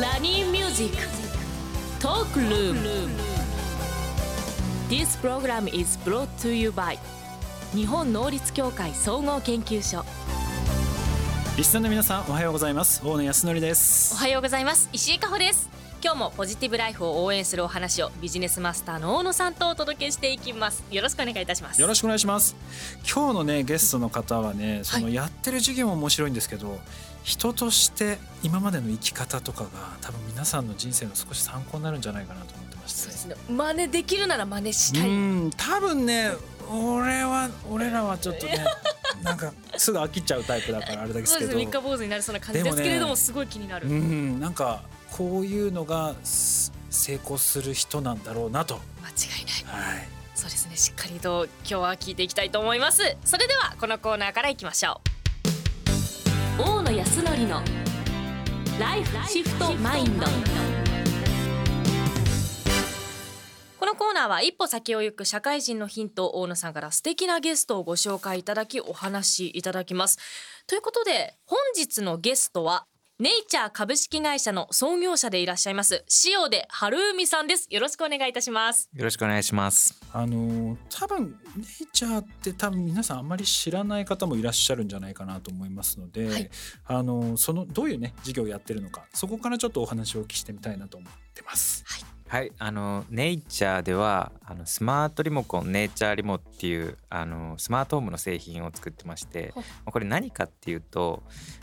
ソニーミュージックトークルーム This program is brought to you by 日本能率協会総合研究所リスナーの皆さんおはようございます。大野泰敬です。おはようございます。石井加穂です今日もポジティブライフを応援するお話をビジネスマスターの大野さんとお届けしていきます。よろしくお願いいたします。よろしくお願いします。今日のねゲストの方はねそのはいやってる事業も面白いんですけど、人として今までの生き方とかが多分皆さんの人生の少し参考になるんじゃないかなと思ってまして。そうですね。真似できるなら真似したい。うん多分ね俺は俺らはちょっとね なんかすぐ飽きちゃうタイプだからあれだけですけど。そうですね。三日坊主になりそうな感じですけれどもすごい気になる、うんなんかこういうのがす成功する人なんだろうなと。間違いない。はい。そうですね。しっかりと今日は聞いていきたいと思います。それではこのコーナーからいきましょう。大野康則のライフシフトマインド。このコーナーは一歩先を行く社会人のヒントを大野さんから素敵なゲストをご紹介いただきお話しいただきます。ということで本日のゲストはネイチャー株式会社の創業者でいらっしゃいます塩出春海さんですよろしくお願いいたしますよろしくお願いします。あのー多分ネイチャーって多分皆さんあんまり知らない方もいらっしゃるんじゃないかなと思いますので、はいあのーそのどういうね事業をやってるのかそこからちょっとお話をお聞きしてみたいなと思ってます。はい、あのネイチャーではあのスマートリモコンネイチャーリモっていうあのスマートホームの製品を作ってまして、これ何かっていうと、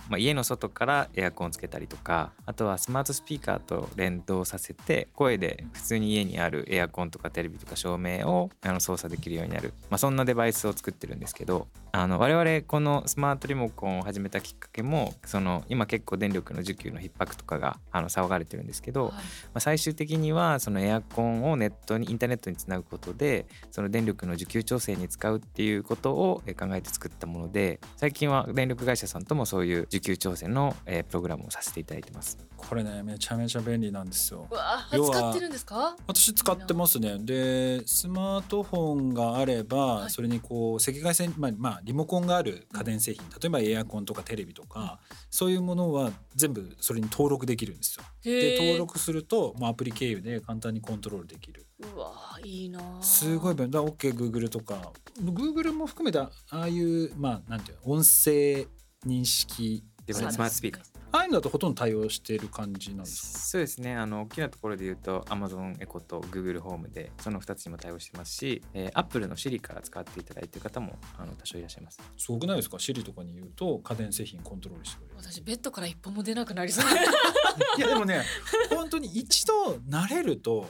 まあ、家の外からエアコンをつけたりとかあとはスマートスピーカーと連動させて声で普通に家にあるエアコンとかテレビとか照明をあの操作できるようになる、まあ、そんなデバイスを作ってるんですけどあの我々このスマートリモコンを始めたきっかけもその今結構電力の需給の逼迫とかがあの騒がれてるんですけど、まあ、最終的にはそのエアコンをネットにインターネットにつなぐことでその電力の需給調整に使うっていうことをえー考えて作ったもので最近は電力会社さんともそういう需給調整のえープログラムをさせていただいてます。これねめちゃめちゃ便利なんですよ。うわ使ってるんですか？私使ってますねでスマートフォンがあれば、はいそれにこう赤外線、まあまあ、リモコンがある家電製品例えばエアコンとかテレビとか、そういうものは全部それに登録できるんですよ。で登録するともうアプリ経由で簡単にコントロールできる。うわいいなすごい便利。だ OKGoogle とか。Google も含めたああいうまあなんていうの音声認識でそうなんです。スマートスピーカーああいうのだとほとんど対応している感じなんですか？そうですねあの大きなところで言うと Amazon エコと Google ホームでその2つにも対応してますし、えー、Apple の Siri から使っていただいている方もあの多少いらっしゃいます。すごくないですか？Siri とかに言うと家電製品コントロールしてくれる。私ベッドから一歩も出なくなりそう。いやでもね本当に一度慣れると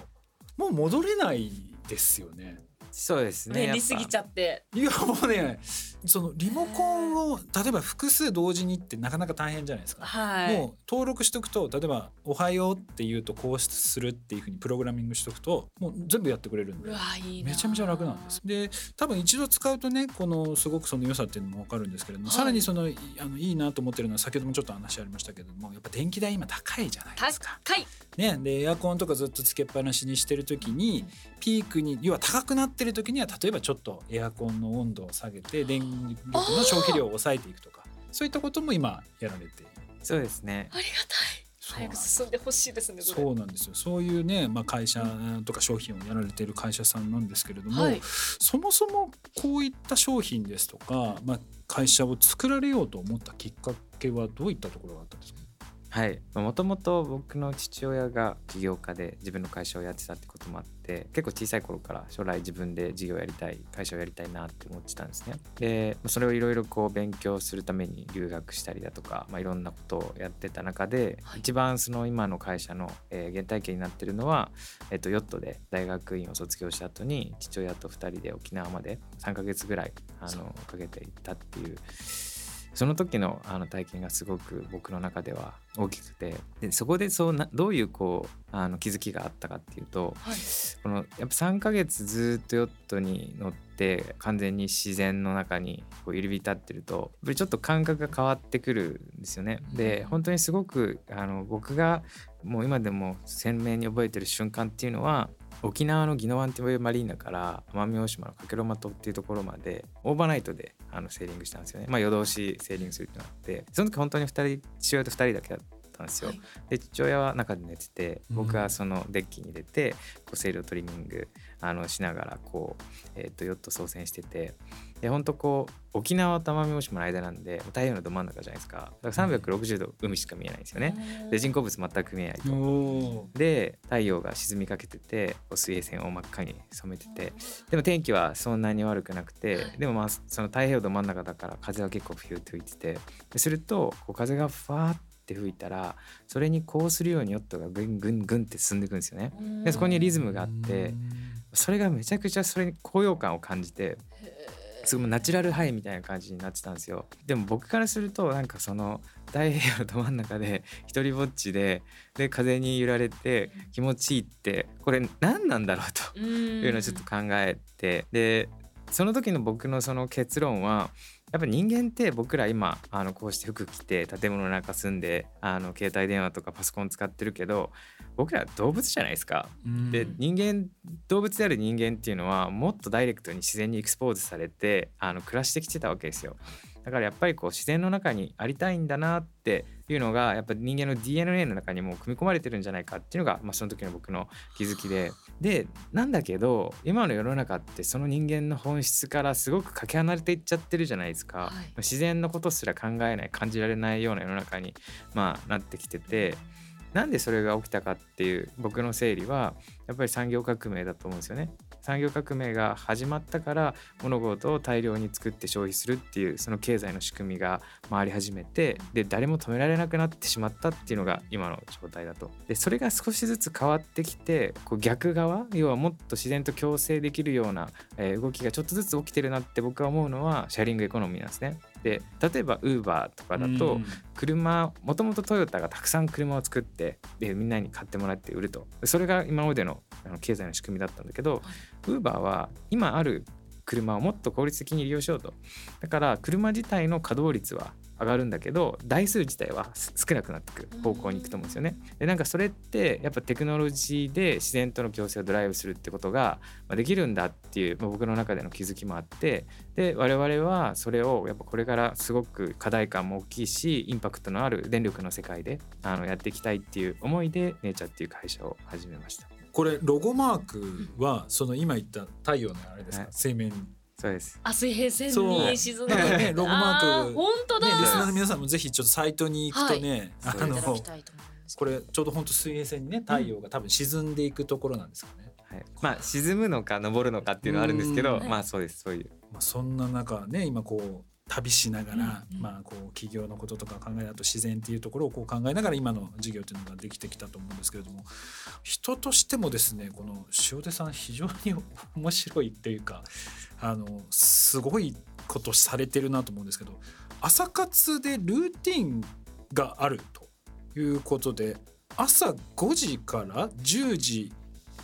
もう戻れないですよね。そうですね。便利すぎちゃって。いやもうねそのリモコンを例えば複数同時にってなかなか大変じゃないですか。はい。もう登録しとくと例えば「おはよう」って言うとこうするっていうふうにプログラミングしとくともう全部やってくれるんうでわいいなめちゃめちゃ楽なんです。で多分一度使うとねこのすごくその良さっていうのも分かるんですけれども、はい。さらにそのいあのいいなと思ってるのは先ほどもちょっと話ありましたけれどもやっぱ電気代今高いじゃないですか。高い。ね、でエアコンとかずっとつけっぱなしにしてる時にピークに要は高くなってる時には例えばちょっとエアコンの温度を下げて電力の消費量を抑えていくとかそういったことも今やられている。そうですね。ありがたい。早く進んでほしいですねそうなんですよ。そういうね、まあ、会社とか商品をやられている会社さんなんですけれども、はい。そもそもこういった商品ですとか、まあ、会社を作られようと思ったきっかけはどういったところがあったんですか？はい。もともと僕の父親が起業家で自分の会社をやってたってこともあって結構小さい頃から将来自分で事業やりたい会社をやりたいなって思ってたんですね。でそれをいろいろこう勉強するために留学したりだとか、まあ、いろんなことをやってた中で、はい。一番その今の会社の、えー原体験になってるのは、えっとヨットで大学院を卒業した後に父親と2人で沖縄まで3ヶ月ぐらいあのかけて行ったっていうその時のあの体験がすごく僕の中では大きくてでそこでそうなどういうこうあの気づきがあったかっていうとはいこのやっぱ3ヶ月ずっとヨットに乗って完全に自然の中にこう入り浸ってるとやっぱりちょっと感覚が変わってくるんですよね。で本当にすごくあの僕がもう今でも鮮明に覚えてる瞬間っていうのは沖縄の宜野湾というマリーナから奄美大島の加計呂麻島っていうところまでオーバーナイトであのセーリングしたんですよね。まあ夜通しセーリングするってなってその時本当に2人父親と2人だけだっったんですよ。はい。で父親は中で寝てて僕はそのデッキに出てこうセイルトリミングあのしながらこう、えー、とヨット操船しててで本当こう沖縄と奄美大島の間なんで太陽のど真ん中じゃないですか。だから360度海しか見えないんですよね。で人工物全く見えないと。で太陽が沈みかけてて水平線を真っ赤に染めててでも天気はそんなに悪くなくてでもまあその太平洋ど真ん中だから風は結構フューって吹いててでするとこう風がファーって吹いたらそれにこうするようにヨットがぐんぐんぐんって進んでいくんですよね。でそこにリズムがあってそれがめちゃくちゃそれに高揚感を感じてすごいナチュラルハイみたいな感じになってたんですよ。でも僕からするとなんかその太平洋のど真ん中で一人ぼっちでで風に揺られて気持ちいいってこれ何なんだろうというのをちょっと考えてでその時の僕のその結論はやっぱ人間って僕ら今あのこうして服着て建物の中住んであの携帯電話とかパソコン使ってるけど僕ら動物じゃないですか。うんで人間動物である人間っていうのはもっとダイレクトに自然にエクスポーズされてあの暮らしてきてたわけですよだからやっぱりこう自然の中にありたいんだなっていうのがやっぱ人間の DNA の中にも組み込まれてるんじゃないかっていうのが、まあ、その時の僕の気づきで。でなんだけど今の世の中ってその人間の本質からすごくかけ離れていっちゃってるじゃないですか、はい。自然のことすら考えない感じられないような世の中に、まあ、なってきてて。なんでそれが起きたかっていう僕の整理はやっぱり産業革命だと思うんですよね。産業革命が始まったから物事を大量に作って消費するっていうその経済の仕組みが回り始めてで誰も止められなくなってしまったっていうのが今の状態だと。でそれが少しずつ変わってきてこう逆側要はもっと自然と共生できるような、え動きがちょっとずつ起きてるなって僕は思うのはシェアリングエコノミーなんですね。で例えばウーバーとかだと、うん。車もともとトヨタがたくさん車を作ってでみんなに買ってもらって売ると。それが今までのあの経済の仕組みだったんだけどウーバーは今ある車をもっと効率的に利用しようとだから車自体の稼働率は上がるんだけど台数自体はす少なくなってく方向に行くと思うんですよね。でなんかそれってやっぱテクノロジーで自然との共生をドライブするってことがまあできるんだっていう、まあ僕の中での気づきもあってで我々はそれをやっぱこれからすごく課題感も大きいしインパクトのある電力の世界であのやっていきたいっていう思いでネイチャーっていう会社を始めました。これロゴマークはその今言った太陽のあれですか、はい。水面。そうです。あ水平線に沈んでなんかねロゴマーク。あ本当だ、ね、リスナーの皆さんもぜひちょっとサイトに行くとね、はい。あのこれちょうど本当水平線にね太陽が多分沈んでいくところなんですかね。はい、まあ沈むのか昇るのかっていうのはあるんですけどうん。まあそうですそういう。まあ、そんな中ね今こう旅しながら、うんうん。まあこう企業のこととか考えあと自然っていうところをこう考えながら今の事業っていうのができてきたと思うんですけれども人としてもですねこの塩手さん非常に面白いっていうかあのすごいことされてるなと思うんですけど朝活でルーティンがあるということで朝5時から10時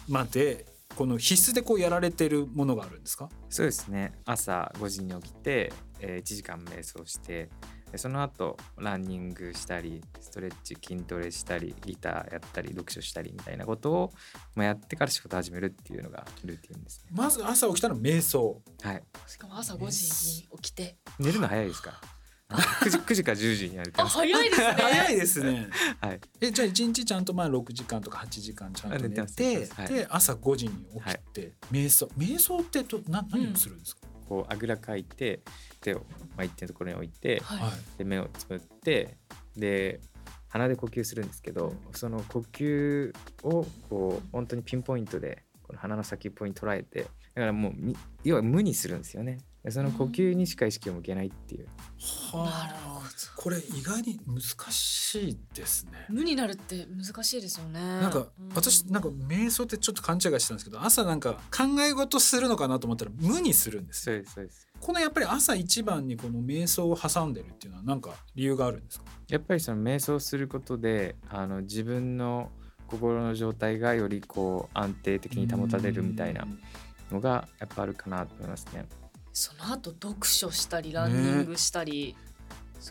までこの必須でこうやられてるものがあるんですか？そうですね。朝5時に起きて、えー、1時間瞑想してでその後ランニングしたりストレッチ筋トレしたりギターやったり読書したりみたいなことを、まあ、やってから仕事始めるっていうのがルーティンですね。まず朝起きたら瞑想。はい、しかも朝5時に起きて。寝るの早いですか 9, 時9時から10時にやるてあ。早いですね。早いですね。はい、えじゃあ一日ちゃんとまあ6時間とか8時間ちゃんと寝てますて寝てます。はい。で朝5時に起きて、瞑想。瞑想ってとな何をするんですか、こうあぐらかいて手を、まあ、一定のところに置いて、はい。はい。で目をつぶってで鼻で呼吸するんですけどその呼吸をこう本当にピンポイントでこの鼻の先っぽに捉えてだからもうみ要は無にするんですよね。でその呼吸にしか意識を向けないっていう。はなるほど。これ意外に難しいですね。無になるって難しいですよね。なんかうん。私なんか瞑想ってちょっと勘違いしてたんですけど朝なんか考え事するのかなと思ったら無にするんですよ。そうですそうです。このやっぱり朝一番にこの瞑想を挟んでるっていうのはなんか理由があるんですか？やっぱりその瞑想することであの自分の心の状態がよりこう安定的に保たれるみたいなのがやっぱあるかなと思いますね。その後読書したりランニングしたり、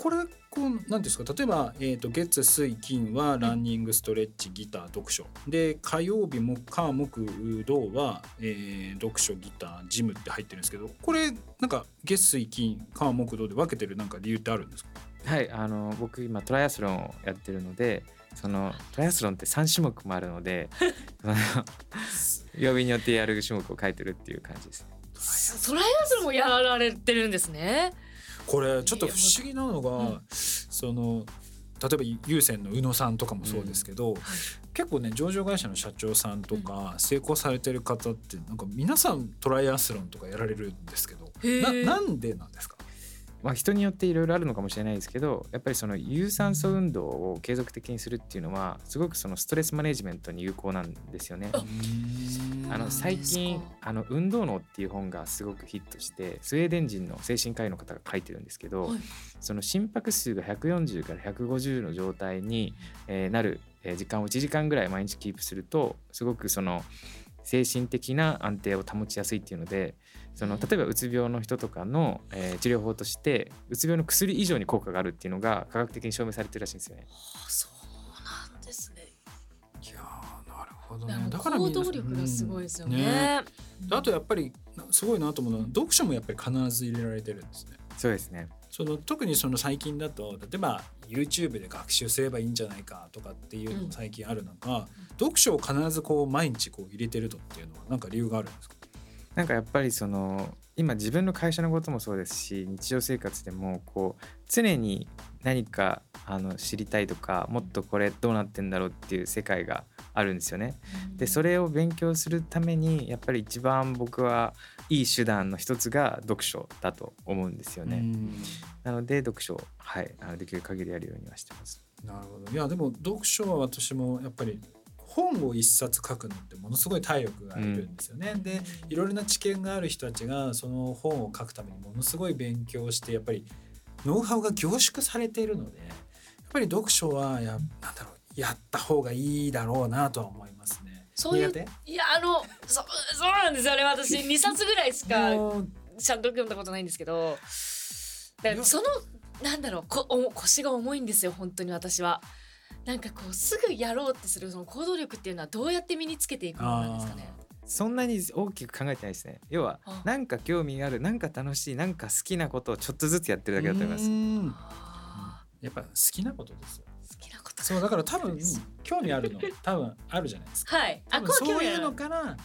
これこう何ですか？例えば、えー、と月水金はランニングストレッチギター読書。で火曜日も火木土は、えー読書ギタージムって入ってるんですけどこれなんか月水金火木土で分けてるなんか理由ってあるんですか？はいあの僕今トライアスロンをやってるのでそのトライアスロンって3種目もあるので 曜日によってやる種目を書いてるっていう感じですトライアスロンもやられてるんですね。これちょっと不思議なのが、うん。その例えば優先の宇野さんとかもそうですけど、結構ね上場会社の社長さんとか成功されてる方ってなんか皆さんトライアスロンとかやられるんですけどへー。ななんでなんですか？まあ、人によっていろいろあるのかもしれないですけどやっぱりその有酸素運動を継続的にするっていうのはすごくそのストレスマネジメントに有効なんですよね。ああの最近あの「運動脳」っていう本がすごくヒットしてスウェーデン人の精神科医の方が書いてるんですけど、はい。その心拍数が140から150の状態に、えーなるえー時間を1時間ぐらい毎日キープするとすごくその精神的な安定を保ちやすいっていうのでその例えばうつ病の人とかの、えー治療法としてうつ病の薬以上に効果があるっていうのが科学的に証明されてるらしいんですよね。あそうなんですね。いやーなるほどね。だから行動力がすごいですよね,、うん。あとやっぱりすごいなと思うのは読書もやっぱり必ず入れられてるんですね。そうですね。その特にその最近だと例えば YouTube で学習すればいいんじゃないかとかっていうのも最近ある中、読書を必ずこう毎日こう入れてるとっていうのは何か理由があるんですか？なんかやっぱりその今自分の会社のこともそうですし日常生活でもこう常に何かあの知りたいとかもっとこれどうなってんだろうっていう世界があるんですよね。でそれを勉強するためにやっぱり一番僕はいい手段の一つが読書だと思うんですよね。なので読書を、はい、あのできる限りやるようにはしてます。なるほどいやでも読書は私もやっぱり本を一冊書くのってものすごい体力がいるんですよね。でいろいろな知見がある人たちがその本を書くためにものすごい勉強してやっぱりノウハウが凝縮されているのでやっぱり読書はやなんだろうやった方がいいだろうなとは思いますね。そういういやあのそそうなんですよね私2冊ぐらいしかちゃんと読んだことないんですけどだからそのなんだろうこお腰が重いんですよ本当に私は。なんかこうすぐやろうってするその行動力っていうのはどうやって身につけていくものなんですかね？そんなに大きく考えてないですね。要はあなんか興味がある、なんか楽しい、なんか好きなことをちょっとずつやってるだけだと思いますやっぱ好きなことですよ。ー好きなことそうだから多分 興味あるの多分あるじゃないですか。はい。多分こそういうのかから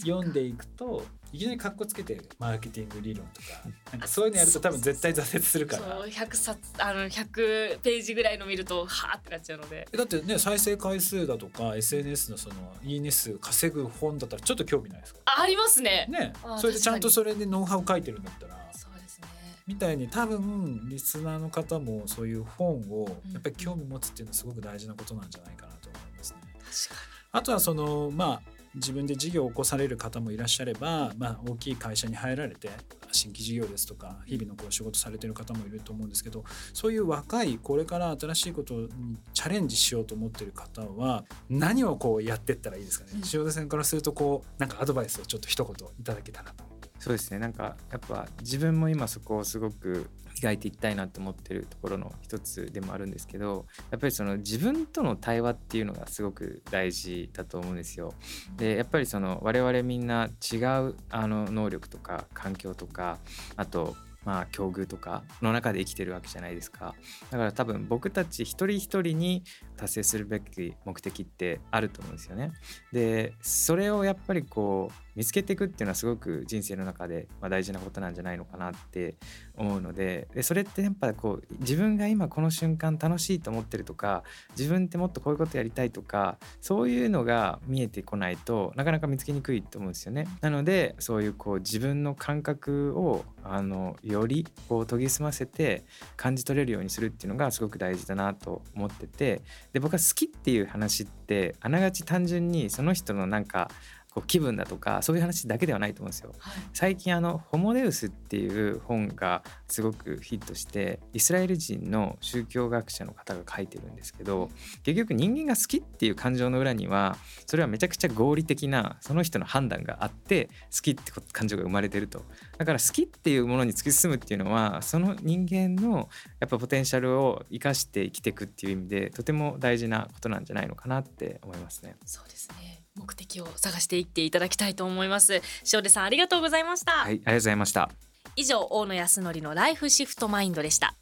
読んでいくといきなりカッコつけてマーケティング理論とか なんかそういうのやると多分絶対挫折するからそう100冊あの100ページぐらいの見るとはーってなっちゃうので。だってね再生回数だとか SNS のそのいいね数稼ぐ本だったらちょっと興味ないですか？あありますね。ねあそれでちゃんと確それでノウハウ書いてるんだったらそうですね。みたいに多分リスナーの方もそういう本をうんやっぱり興味持つっていうのはすごく大事なことなんじゃないかなと思いますね。確かあとはそのまあ自分で事業を起こされる方もいらっしゃれば、まあ、大きい会社に入られて新規事業ですとか日々のこう仕事されてる方もいると思うんですけどそういう若いこれから新しいことにチャレンジしようと思ってる方は何をこうやってったらいいですかね、うん塩田さんからするとこうなんかアドバイスをちょっと一言いただけたらと。そうですねなんかやっぱ自分も今そこをすごく磨いていきたいなと思ってるところの一つでもあるんですけどやっぱりその自分との対話っていうのがすごく大事だと思うんですよ。でやっぱりその我々みんな違うあの能力とか環境とかあとまあ境遇とかの中で生きてるわけじゃないですか。だから多分僕たち一人一人に達成するべき目的ってあると思うんですよね。でそれをやっぱりこう見つけていくっていうのはすごく人生の中でま大事なことなんじゃないのかなって思うので。でそれってやっぱこう自分が今この瞬間楽しいと思ってるとか自分ってもっとこういうことやりたいとかそういうのが見えてこないとなかなか見つけにくいと思うんですよね。なのでそういうこう自分の感覚をあのよりこう研ぎ澄ませて感じ取れるようにするっていうのがすごく大事だなと思っててで僕は好きっていう話ってあながち単純にその人のなんかこう気分だとかそういう話だけではないと思うんですよ。はい。最近あの「ホモデウス」っていう本がすごくヒットしてイスラエル人の宗教学者の方が書いてるんですけど結局人間が好きっていう感情の裏にはそれはめちゃくちゃ合理的なその人の判断があって好きって感情が生まれてるとだから好きっていうものに突き進むっていうのはその人間のやっぱポテンシャルを生かして生きていくっていう意味でとても大事なことなんじゃないのかなって思いますね。そうですね。目的を探していっていただきたいと思います。塩出さんありがとうございました。はい、ありがとうございました。以上大野康則のライフシフトマインドでした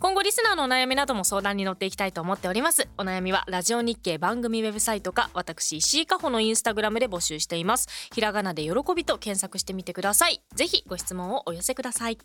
今後リスナーのお悩みなども相談に乗っていきたいと思っておりますお悩みはラジオ日経番組ウェブサイトか私石井加穂のインスタグラムで募集していますひらがなで喜びと検索してみてくださいぜひご質問をお寄せください